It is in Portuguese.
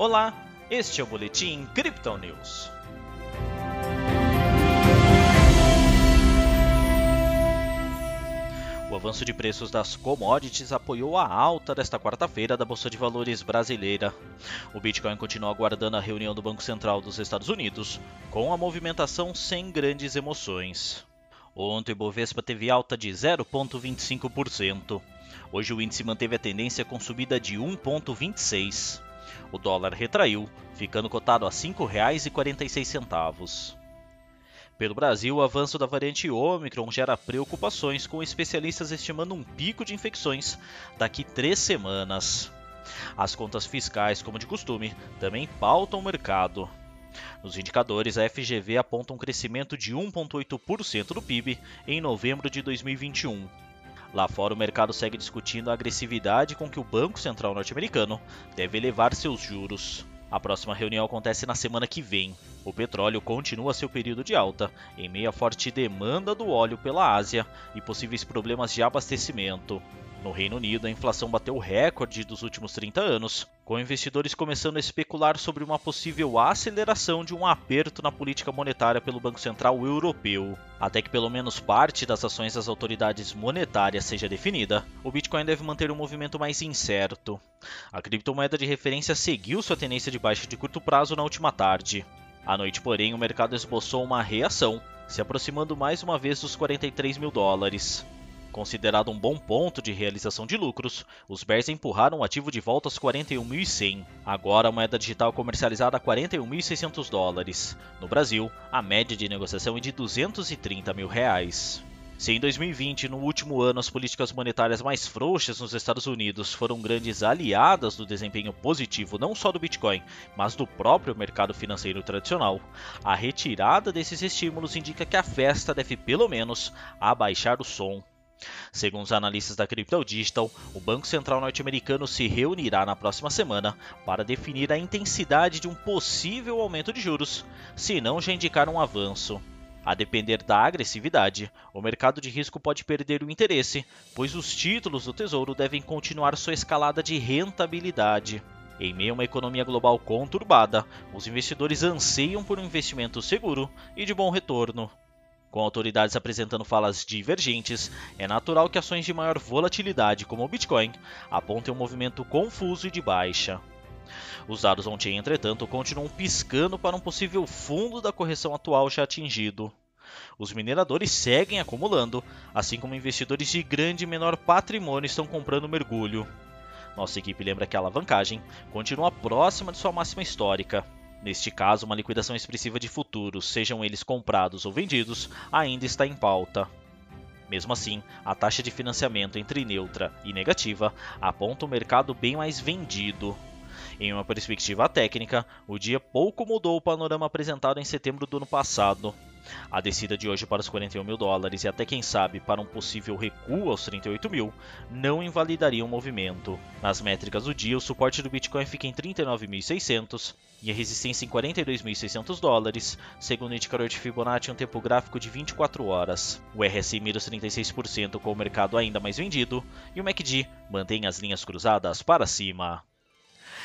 Olá, este é o Boletim Crypto News. O avanço de preços das commodities apoiou a alta desta quarta-feira da Bolsa de Valores brasileira. O Bitcoin continua aguardando a reunião do Banco Central dos Estados Unidos, com a movimentação sem grandes emoções. Ontem o Bovespa teve alta de 0,25%. Hoje o índice manteve a tendência com subida de 1,26%. O dólar retraiu, ficando cotado a R$ 5,46. Pelo Brasil, o avanço da variante Omicron gera preocupações, com especialistas estimando um pico de infecções daqui três semanas. As contas fiscais, como de costume, também pautam o mercado. Nos indicadores, a FGV aponta um crescimento de 1,8% do PIB em novembro de 2021 Lá fora, o mercado segue discutindo a agressividade com que o Banco Central norte-americano deve elevar seus juros. A próxima reunião acontece na semana que vem. O petróleo continua seu período de alta, em meio à forte demanda do óleo pela Ásia e possíveis problemas de abastecimento. No Reino Unido, a inflação bateu o recorde dos últimos 30 anos, com investidores começando a especular sobre uma possível aceleração de um aperto na política monetária pelo Banco Central Europeu. Até que pelo menos parte das ações das autoridades monetárias seja definida, o Bitcoin deve manter um movimento mais incerto. A criptomoeda de referência seguiu sua tendência de baixa de curto prazo na última tarde. À noite, porém, o mercado esboçou uma reação, se aproximando mais uma vez dos 43 mil dólares. Considerado um bom ponto de realização de lucros, os Bears empurraram o ativo de volta aos 41.100. Agora a moeda digital comercializada a 41.600 dólares. No Brasil, a média de negociação é de 230 mil reais. Se em 2020, no último ano, as políticas monetárias mais frouxas nos Estados Unidos foram grandes aliadas do desempenho positivo não só do Bitcoin, mas do próprio mercado financeiro tradicional, a retirada desses estímulos indica que a festa deve pelo menos abaixar o som. Segundo os analistas da Crypto Digital, o Banco Central norte-americano se reunirá na próxima semana para definir a intensidade de um possível aumento de juros, se não já indicar um avanço. A depender da agressividade, o mercado de risco pode perder o interesse, pois os títulos do Tesouro devem continuar sua escalada de rentabilidade. Em meio a uma economia global conturbada, os investidores anseiam por um investimento seguro e de bom retorno. Com autoridades apresentando falas divergentes, é natural que ações de maior volatilidade, como o Bitcoin, apontem um movimento confuso e de baixa. Os dados ontem, entretanto, continuam piscando para um possível fundo da correção atual já atingido. Os mineradores seguem acumulando, assim como investidores de grande e menor patrimônio estão comprando mergulho. Nossa equipe lembra que a alavancagem continua próxima de sua máxima histórica. Neste caso, uma liquidação expressiva de futuros, sejam eles comprados ou vendidos, ainda está em pauta. Mesmo assim, a taxa de financiamento entre neutra e negativa aponta o mercado bem mais vendido. Em uma perspectiva técnica, o dia pouco mudou o panorama apresentado em setembro do ano passado. A descida de hoje para os 41 mil dólares e até quem sabe para um possível recuo aos 38 mil não invalidaria o movimento. Nas métricas do dia, o suporte do Bitcoin fica em 39.600 e a resistência em 42.600 dólares, segundo o indicador de Fibonacci em um tempo gráfico de 24 horas. O RSI mira os 36% com o mercado ainda mais vendido e o MACD mantém as linhas cruzadas para cima.